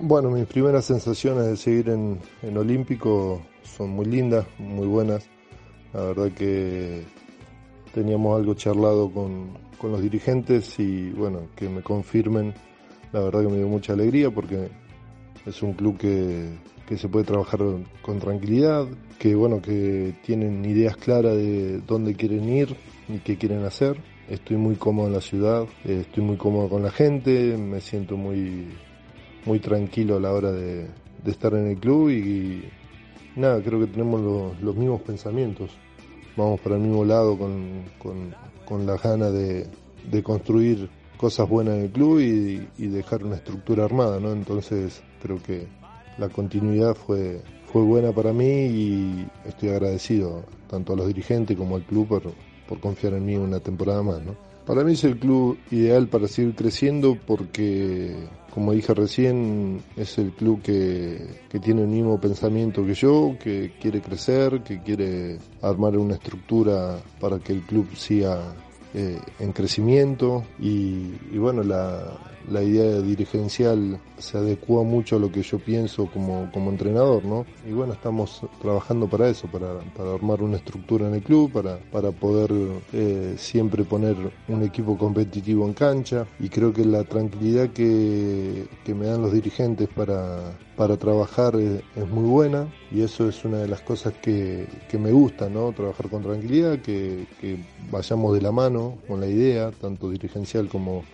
Bueno, mis primeras sensaciones de seguir en, en Olímpico son muy lindas, muy buenas. La verdad que teníamos algo charlado con, con los dirigentes y bueno, que me confirmen, la verdad que me dio mucha alegría porque es un club que, que se puede trabajar con tranquilidad, que bueno, que tienen ideas claras de dónde quieren ir y qué quieren hacer. Estoy muy cómodo en la ciudad, estoy muy cómodo con la gente, me siento muy, muy tranquilo a la hora de, de estar en el club y, nada, creo que tenemos los, mismos pensamientos. Vamos para el mismo lado con, con, con la gana de, de, construir cosas buenas en el club y, y, dejar una estructura armada, ¿no? Entonces creo que la continuidad fue, fue buena para mí y estoy agradecido tanto a los dirigentes como al club por, por confiar en mí una temporada más, ¿no? Para mí es el club ideal para seguir creciendo porque, como dije recién, es el club que, que, tiene el mismo pensamiento que yo, que quiere crecer, que quiere armar una estructura para que el club siga eh, en crecimiento y, bueno, la, la idea dirigencial se adecua mucho a lo que yo pienso como, como entrenador, ¿no? Y bueno, estamos trabajando para eso, para, para armar una estructura en el club, para, para poder eh, siempre poner un equipo competitivo en cancha y creo que la tranquilidad que, que me dan los dirigentes para, para trabajar es, muy buena y eso es una de las cosas que, que me gusta, ¿no? Trabajar con tranquilidad, que vayamos de la mano con la idea, tanto dirigencial como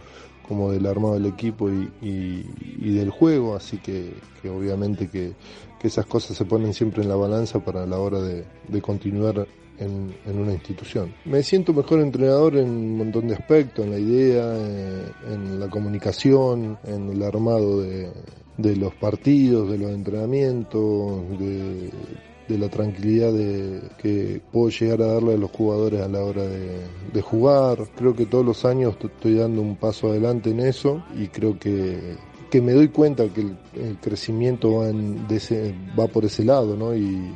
como del armado del equipo y, y, del juego, así que, que obviamente que, que, esas cosas se ponen siempre en la balanza para la hora de, de continuar en, en, una institución. Me siento mejor entrenador en un montón de aspectos, en la idea, eh, en la comunicación, en el armado de, de los partidos, de los entrenamientos, de de la tranquilidad de que puedo llegar a darle a los jugadores a la hora de, jugar. Creo que todos los años estoy dando un paso adelante en eso y creo que, que me doy cuenta que el, crecimiento va, por ese lado, ¿no? Y,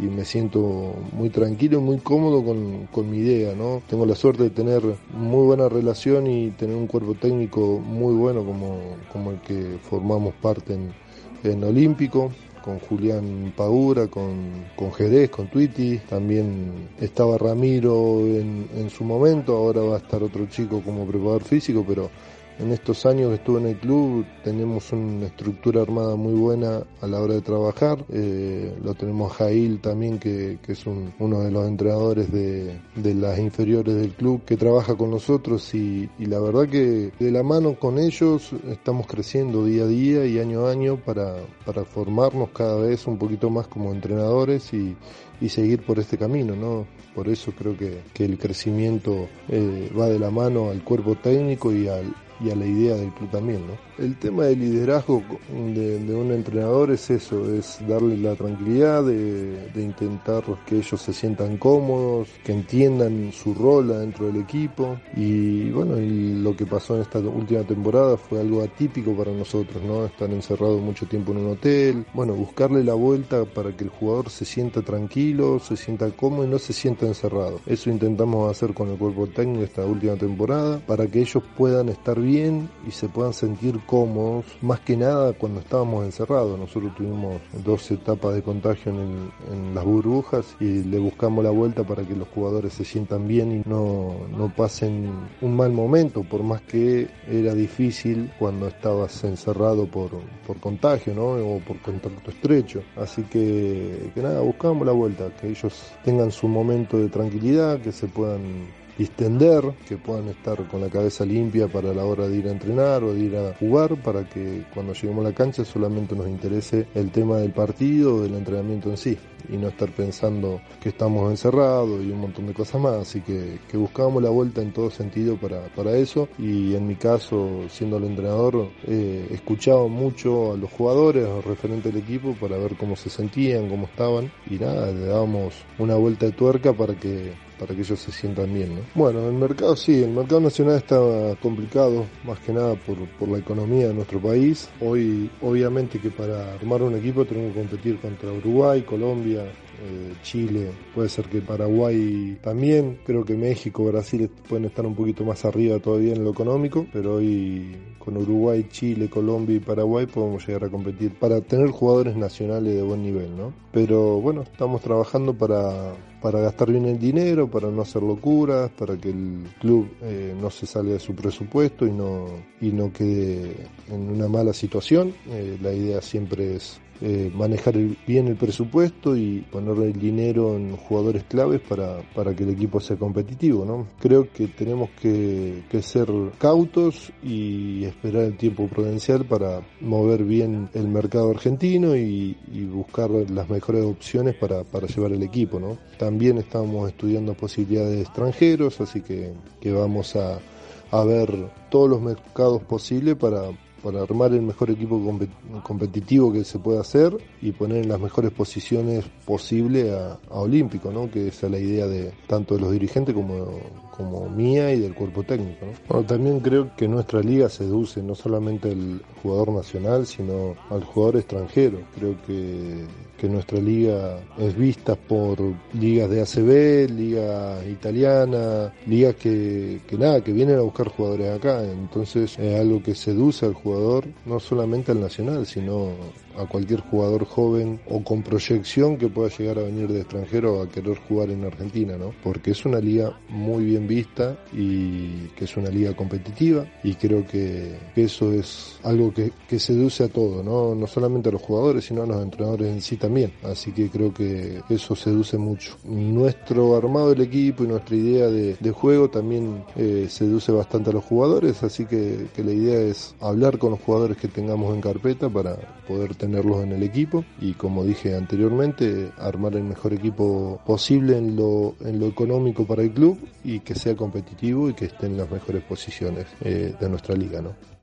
y me siento muy tranquilo y muy cómodo con, con, mi idea, ¿no? Tengo la suerte de tener muy buena relación y tener un cuerpo técnico muy bueno como, como el que formamos parte en, en Olímpico con Julián Paura, con, con Jerez, con Twitty, también estaba Ramiro en, en, su momento, ahora va a estar otro chico como preparador físico, pero en estos años que estuve en el club tenemos una estructura armada muy buena a la hora de trabajar. Eh, lo tenemos a Jail también, que, es un, uno de los entrenadores de, de, las inferiores del club, que trabaja con nosotros y, y, la verdad que de la mano con ellos estamos creciendo día a día y año a año para, para formarnos cada vez un poquito más como entrenadores y, y seguir por este camino, ¿no? Por eso creo que, que el crecimiento eh, va de la mano al cuerpo técnico y al, y a la idea del club también, ¿no? El tema del liderazgo de, de un entrenador es eso, es darle la tranquilidad de, de, intentar que ellos se sientan cómodos, que entiendan su rol dentro del equipo y bueno, y lo que pasó en esta última temporada fue algo atípico para nosotros, ¿no? Estar encerrados mucho tiempo en un hotel, bueno, buscarle la vuelta para que el jugador se sienta tranquilo, se sienta cómodo y no se sienta encerrado. Eso intentamos hacer con el cuerpo técnico esta última temporada para que ellos puedan estar bien bien y se puedan sentir cómodos, más que nada cuando estábamos encerrados. Nosotros tuvimos dos etapas de contagio en, en las burbujas y le buscamos la vuelta para que los jugadores se sientan bien y no, no pasen un mal momento, por más que era difícil cuando estabas encerrado por, por contagio ¿no? o por contacto estrecho. Así que, que nada, buscamos la vuelta, que ellos tengan su momento de tranquilidad, que se puedan distender, que puedan estar con la cabeza limpia para la hora de ir a entrenar o de ir a jugar, para que cuando lleguemos a la cancha solamente nos interese el tema del partido o del entrenamiento en sí y no estar pensando que estamos encerrados y un montón de cosas más. Así que, buscábamos la vuelta en todo sentido para, para eso y en mi caso, siendo el entrenador, eh, escuchaba mucho a los jugadores, a los referentes del equipo para ver cómo se sentían, cómo estaban y nada, le dábamos una vuelta de tuerca para que para que ellos se sientan bien. ¿no? Bueno, el mercado sí, el mercado nacional está complicado, más que nada por, por la economía de nuestro país. Hoy, obviamente que para armar un equipo tenemos que competir contra Uruguay, Colombia, eh, Chile, puede ser que Paraguay también, creo que México, Brasil pueden estar un poquito más arriba todavía en lo económico, pero hoy con Uruguay, Chile, Colombia y Paraguay podemos llegar a competir para tener jugadores nacionales de buen nivel, ¿no? Pero bueno, estamos trabajando para, para gastar bien el dinero, para no hacer locuras, para que el club eh, no se salga de su presupuesto y no, y no quede en una mala situación. Eh, la idea siempre es eh, manejar bien el presupuesto y poner el dinero en jugadores claves para, para que el equipo sea competitivo. ¿no? Creo que tenemos que, ser cautos y esperar el tiempo prudencial para mover bien el mercado argentino y, buscar las mejores opciones para, para llevar el equipo. ¿no? También estamos estudiando posibilidades de extranjeros, así que, que vamos a, a ver todos los mercados posibles para, para armar el mejor equipo competitivo que se pueda hacer y poner en las mejores posiciones posible a, Olímpico, ¿no? que esa es la idea de tanto de los dirigentes como, como mía y del cuerpo técnico. Bueno, también creo que nuestra liga seduce no solamente al jugador nacional, sino al jugador extranjero. Creo que, que nuestra liga es vista por ligas de ACB, liga italiana, ligas que, que nada, que vienen a buscar jugadores acá. Entonces es algo que seduce al jugador, no solamente al nacional, sino a cualquier jugador joven o con proyección que pueda llegar a venir de extranjero a querer jugar en Argentina, ¿no? Porque es una liga muy bien vista y que es una liga competitiva y creo que, eso es algo que, seduce a todo, ¿no? No solamente a los jugadores, sino a los entrenadores en sí también. Así que creo que eso seduce mucho. Nuestro armado del equipo y nuestra idea de, juego también eh, seduce bastante a los jugadores, así que, que la idea es hablar con los jugadores que tengamos en carpeta para poder tener tenerlos en el equipo y como dije anteriormente, armar el mejor equipo posible en lo, en lo económico para el club y que sea competitivo y que esté en las mejores posiciones eh, de nuestra liga. ¿no?